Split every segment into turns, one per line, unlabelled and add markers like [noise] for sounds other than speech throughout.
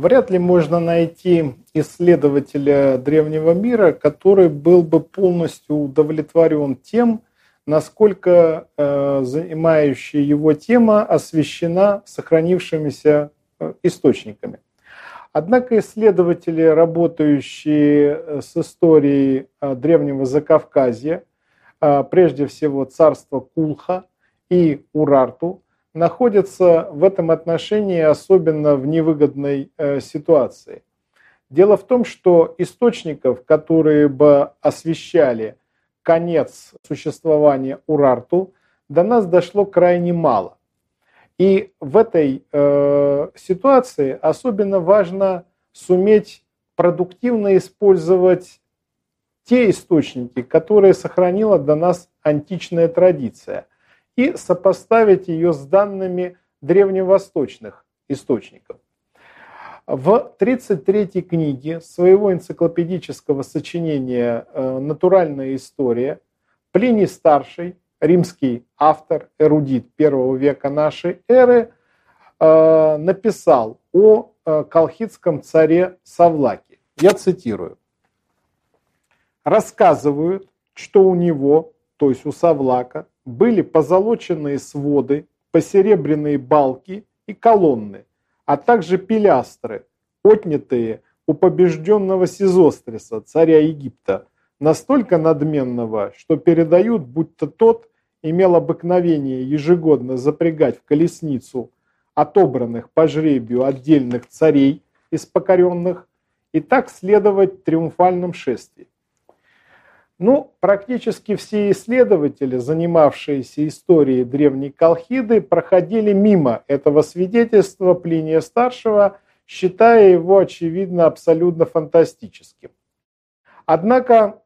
Вряд ли можно найти исследователя древнего мира, который был бы полностью удовлетворен тем, насколько э, занимающая его тема освещена сохранившимися э, источниками. Однако исследователи, работающие э, с историей э, древнего Закавказья, э, прежде всего царства Кулха и Урарту, находятся в этом отношении особенно в невыгодной э, ситуации. Дело в том, что источников, которые бы освещали конец существования Урарту, до нас дошло крайне мало. И в этой э, ситуации особенно важно суметь продуктивно использовать те источники, которые сохранила до нас античная традиция и сопоставить ее с данными древневосточных источников. В 33-й книге своего энциклопедического сочинения э, «Натуральная история» Плиний Старший, римский автор, эрудит первого века нашей эры, э, написал о э, колхидском царе Савлаке. Я цитирую. «Рассказывают, что у него, то есть у Савлака, были позолоченные своды, посеребряные балки и колонны, а также пилястры, отнятые у побежденного Сизостриса, царя Египта, настолько надменного, что передают, будто тот имел обыкновение ежегодно запрягать в колесницу отобранных по жребию отдельных царей из покоренных и так следовать триумфальном шествии. Ну, практически все исследователи, занимавшиеся историей древней Колхиды, проходили мимо этого свидетельства Плиния Старшего, считая его, очевидно, абсолютно фантастическим. Однако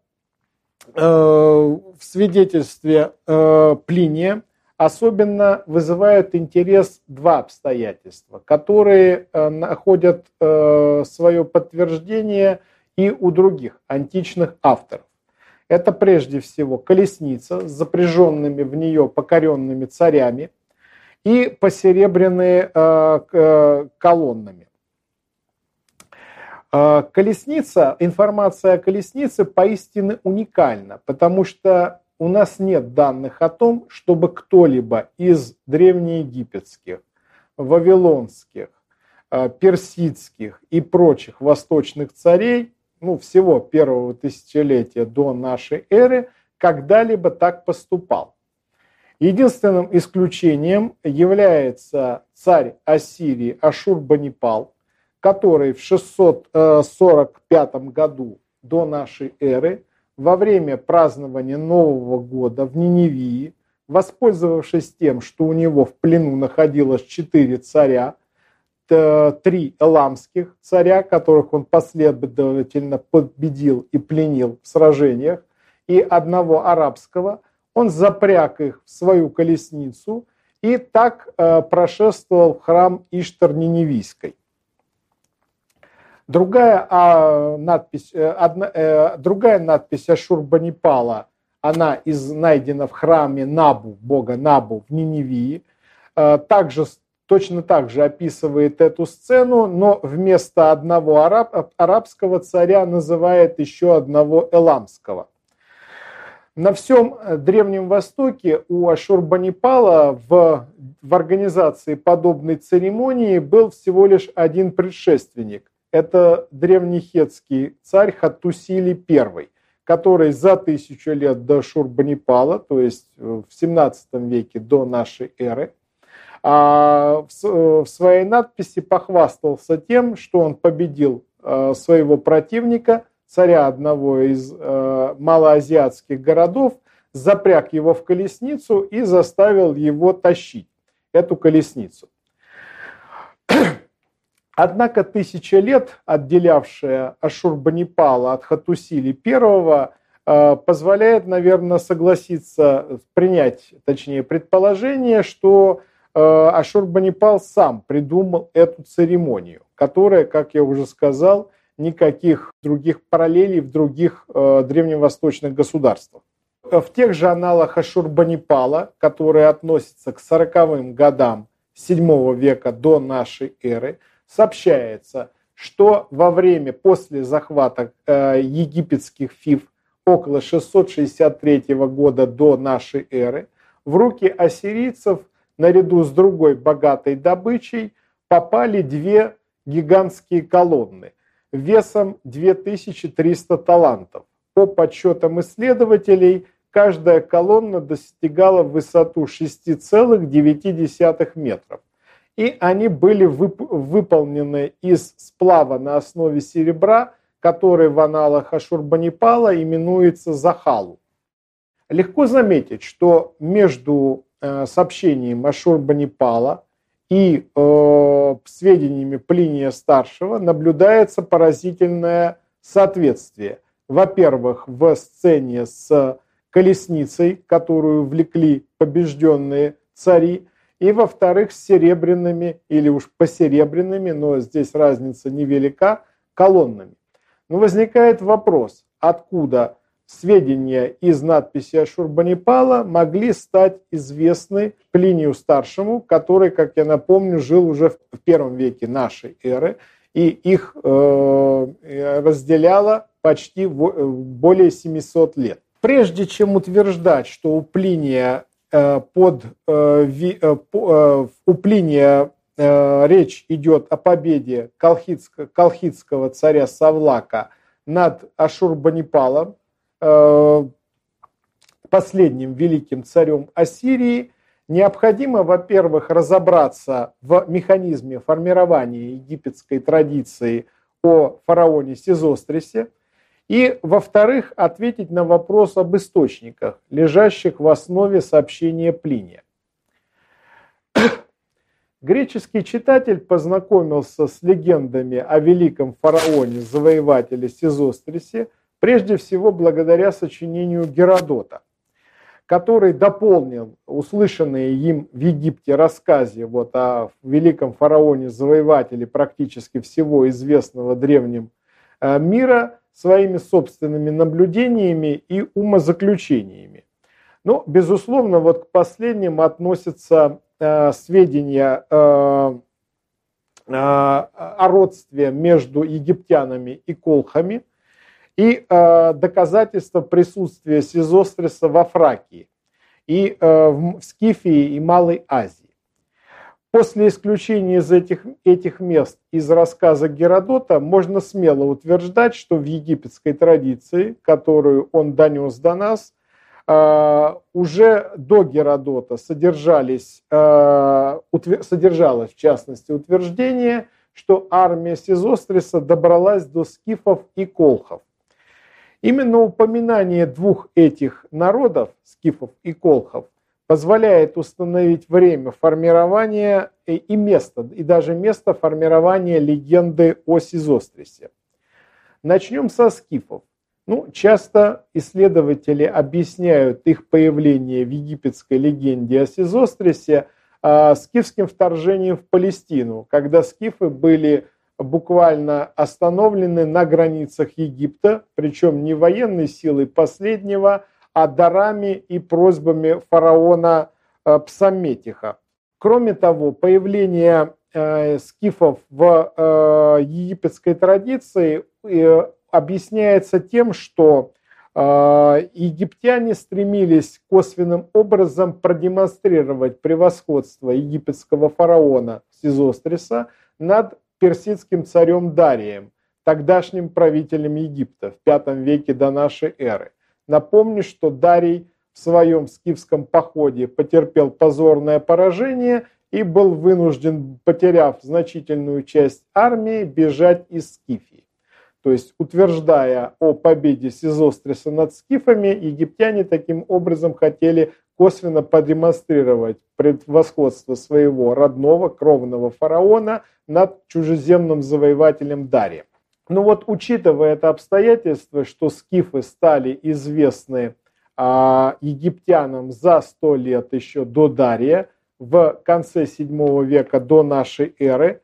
э, в свидетельстве э, Плиния особенно вызывают интерес два обстоятельства, которые э, находят э, свое подтверждение и у других античных авторов. Это прежде всего колесница с запряженными в нее покоренными царями и посеребряные э, э, колоннами. Э, колесница, информация о колеснице поистине уникальна, потому что у нас нет данных о том, чтобы кто-либо из древнеегипетских, вавилонских, персидских и прочих восточных царей ну, всего первого тысячелетия до нашей эры когда-либо так поступал. Единственным исключением является царь Ассирии Ашурбанипал, который в 645 году до нашей эры во время празднования Нового года в Ниневии, воспользовавшись тем, что у него в плену находилось четыре царя, три эламских царя, которых он последовательно победил и пленил в сражениях, и одного арабского, он запряг их в свою колесницу и так э, прошествовал в храм Иштар-Ниневийской. Другая, а, надпись, э, одна, э, другая надпись Ашурбанипала, она из, найдена в храме Набу, бога Набу в Ниневии, э, также точно так же описывает эту сцену, но вместо одного араб, арабского царя называет еще одного эламского. На всем Древнем Востоке у Ашурбанипала в, в организации подобной церемонии был всего лишь один предшественник. Это древнехетский царь Хаттусили I, который за тысячу лет до Шурбанипала, то есть в 17 веке до нашей эры, а в своей надписи похвастался тем, что он победил э, своего противника, царя одного из э, малоазиатских городов, запряг его в колесницу и заставил его тащить эту колесницу. [clears throat] Однако тысяча лет, отделявшая Ашурбанипала от Хатусили э, позволяет, наверное, согласиться, принять, точнее, предположение, что Э, Ашурбанипал сам придумал эту церемонию, которая, как я уже сказал, никаких других параллелей в других э, древневосточных государствах. В тех же аналах Ашурбанипала, которые относятся к 40-м годам VII века до нашей эры, сообщается, что во время после захвата э, египетских фив около 663 года до нашей эры в руки ассирийцев наряду с другой богатой добычей попали две гигантские колонны весом 2300 талантов. По подсчетам исследователей, каждая колонна достигала высоту 6,9 метров. И они были вып выполнены из сплава на основе серебра, который в аналах Ашурбанипала именуется Захалу. Легко заметить, что между э, сообщением Ашурбанипала и э, сведениями Плиния Старшего наблюдается поразительное соответствие. Во-первых, в сцене с колесницей, которую влекли побежденные цари, и, во-вторых, с серебряными или уж посеребряными, но здесь разница невелика, колоннами. Но возникает вопрос, откуда сведения из надписи Ашурбанипала могли стать известны Плинию Старшему, который, как я напомню, жил уже в первом веке нашей эры, и их э, разделяло почти более 700 лет. Прежде чем утверждать, что у Плиния э, под э, э, э, у Плиния э, речь идет о победе колхидского, колхидского царя Савлака над Ашурбанипалом, Э, последним великим царем Ассирии, необходимо, во-первых, разобраться в механизме формирования египетской традиции о фараоне Сизострисе, и, во-вторых, ответить на вопрос об источниках, лежащих в основе сообщения Плиния. [coughs] Греческий читатель познакомился с легендами о великом фараоне-завоевателе Сизострисе – Прежде всего благодаря сочинению Геродота, который дополнил услышанные им в Египте рассказы вот о великом фараоне-завоевателе практически всего известного древним э, мира своими собственными наблюдениями и умозаключениями. Но, безусловно, вот к последним относятся э, сведения э, э, о родстве между египтянами и колхами – и э, доказательство присутствия Сизостриса во Фракии, и э, в Скифии и Малой Азии. После исключения из этих, этих мест из рассказа Геродота можно смело утверждать, что в египетской традиции, которую он донес до нас, Uh, уже до Геродота содержались, uh, утвер... содержалось в частности утверждение, что армия Сизостриса добралась до скифов и колхов. Именно упоминание двух этих народов, скифов и колхов, позволяет установить время формирования и место, и даже место формирования легенды о Сизострисе. Начнем со скифов. Ну, часто исследователи объясняют их появление в египетской легенде о Сизострисе а, скифским вторжением в Палестину, когда скифы были буквально остановлены на границах Египта, причем не военной силой последнего, а дарами и просьбами фараона э, Псаметиха. Кроме того, появление э, скифов в э, египетской традиции объясняется тем, что египтяне стремились косвенным образом продемонстрировать превосходство египетского фараона Сизостриса над персидским царем Дарием, тогдашним правителем Египта в V веке до нашей эры. Напомню, что Дарий в своем скифском походе потерпел позорное поражение и был вынужден, потеряв значительную часть армии, бежать из Скифии. То есть, утверждая о победе Сизостриса над скифами, египтяне таким образом хотели косвенно продемонстрировать превосходство своего родного кровного фараона над чужеземным завоевателем Дарием. Ну вот, учитывая это обстоятельство, что скифы стали известны а, египтянам за сто лет еще до Дария, в конце VII века до нашей эры,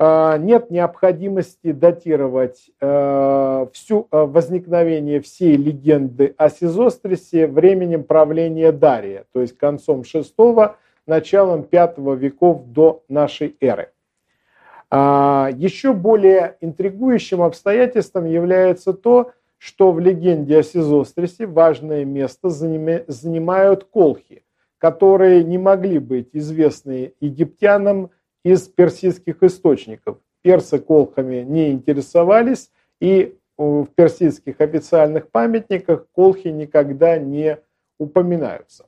нет необходимости датировать а, всю а, возникновение всей легенды о Сизострисе временем правления Дария, то есть концом VI, началом V веков до нашей эры. А, еще более интригующим обстоятельством является то, что в легенде о Сизострисе важное место занимают колхи, которые не могли быть известны египтянам из персидских источников. Персы колхами не интересовались, и в персидских официальных памятниках колхи никогда не упоминаются.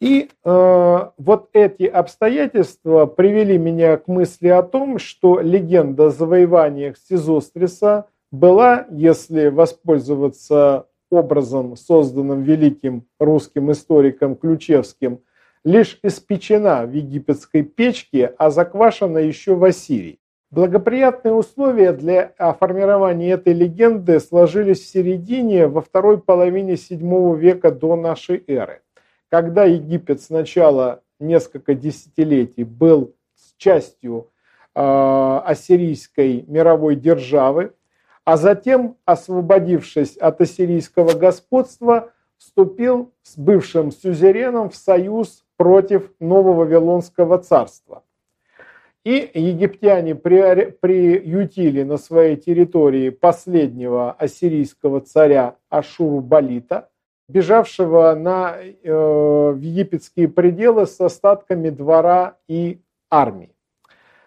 И э, вот эти обстоятельства привели меня к мысли о том, что легенда о завоеваниях Сизостриса была, если воспользоваться образом, созданным великим русским историком Ключевским, лишь испечена в египетской печке, а заквашена еще в Ассирии. Благоприятные условия для формирования этой легенды сложились в середине, во второй половине VII века до нашей эры, когда Египет сначала несколько десятилетий был частью э, ассирийской мировой державы, а затем, освободившись от ассирийского господства, вступил с бывшим сюзереном в союз против нового Вавилонского царства. И египтяне приютили на своей территории последнего ассирийского царя Ашуру-Балита, бежавшего на, э, в египетские пределы с остатками двора и армии.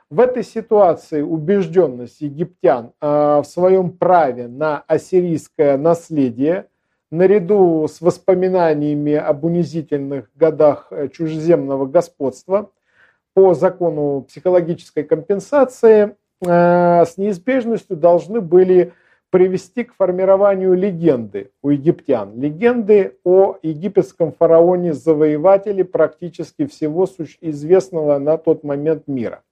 В этой ситуации убежденность египтян э, в своем праве на ассирийское наследие, наряду с воспоминаниями об унизительных годах э, чужеземного господства, по закону психологической компенсации, э, с неизбежностью должны были привести к формированию легенды у египтян. Легенды о египетском фараоне-завоевателе практически всего известного на тот момент мира.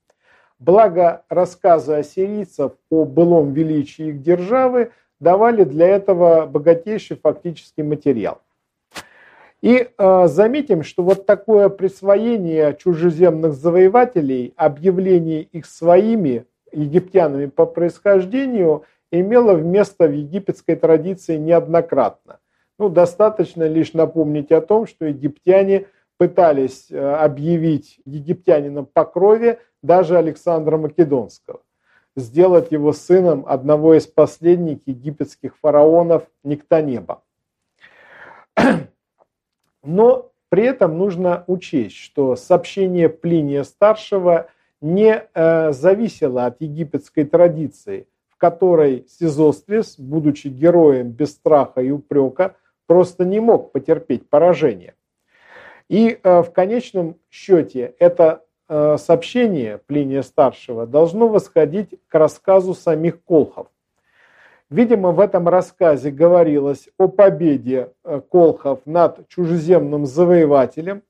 Благо рассказы ассирийцев о былом величии их державы давали для этого богатейший фактический материал. И э, заметим, что вот такое присвоение чужеземных завоевателей, объявление их своими египтянами по происхождению имело место в египетской традиции неоднократно. Ну, достаточно лишь напомнить о том, что египтяне пытались э, объявить египтянином по крови даже Александра Македонского, сделать его сыном одного из последних египетских фараонов Никтонеба. [clears throat] Но при этом нужно учесть, что сообщение Плиния Старшего не э, зависело от египетской традиции, в которой Сизострис, будучи героем без страха и упрека, просто не мог потерпеть поражение. И э, в конечном счете это сообщение Плиния Старшего должно восходить к рассказу самих колхов. Видимо, в этом рассказе говорилось о победе э, колхов над чужеземным завоевателем,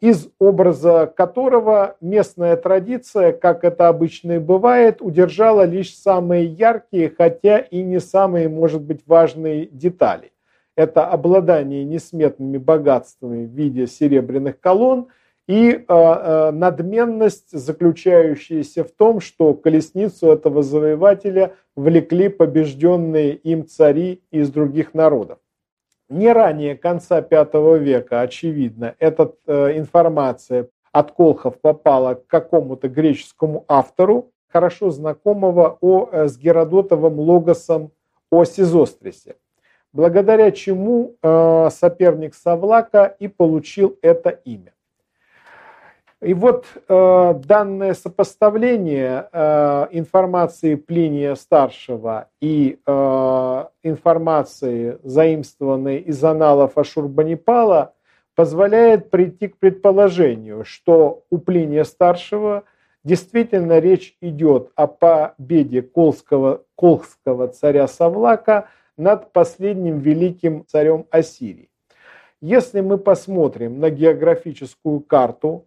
из образа которого местная традиция, как это обычно и бывает, удержала лишь самые яркие, хотя и не самые, может быть, важные детали это обладание несметными богатствами в виде серебряных колонн и э, э, надменность, заключающаяся в том, что колесницу этого завоевателя влекли побежденные им цари из других народов. Не ранее конца V века, очевидно, эта э, информация от Колхов попала к какому-то греческому автору, хорошо знакомого о, с Геродотовым логосом о Сизострисе благодаря чему соперник Савлака и получил это имя. И вот э, данное сопоставление э, информации Плиния Старшего и э, информации, заимствованной из аналов Ашурбанипала, позволяет прийти к предположению, что у Плиния Старшего действительно речь идет о победе колского, колского царя Савлака – над последним великим царем Ассирии. Если мы посмотрим на географическую карту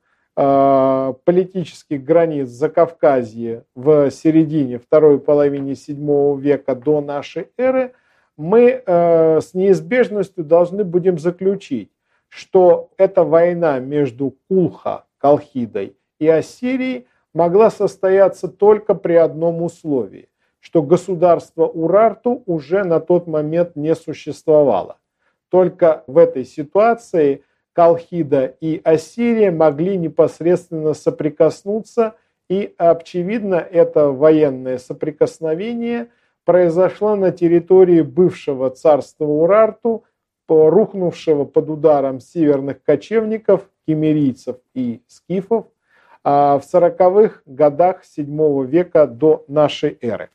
политических границ Закавказья в середине второй половины VII века до нашей эры, мы э, с неизбежностью должны будем заключить, что эта война между Кулха, Колхидой и Ассирией могла состояться только при одном условии что государство Урарту уже на тот момент не существовало. Только в этой ситуации Калхида и Ассирия могли непосредственно соприкоснуться И, очевидно, это военное соприкосновение произошло на территории бывшего царства Урарту, рухнувшего под ударом северных кочевников, кемерийцев и скифов а, в 40-х годах VII века до нашей эры.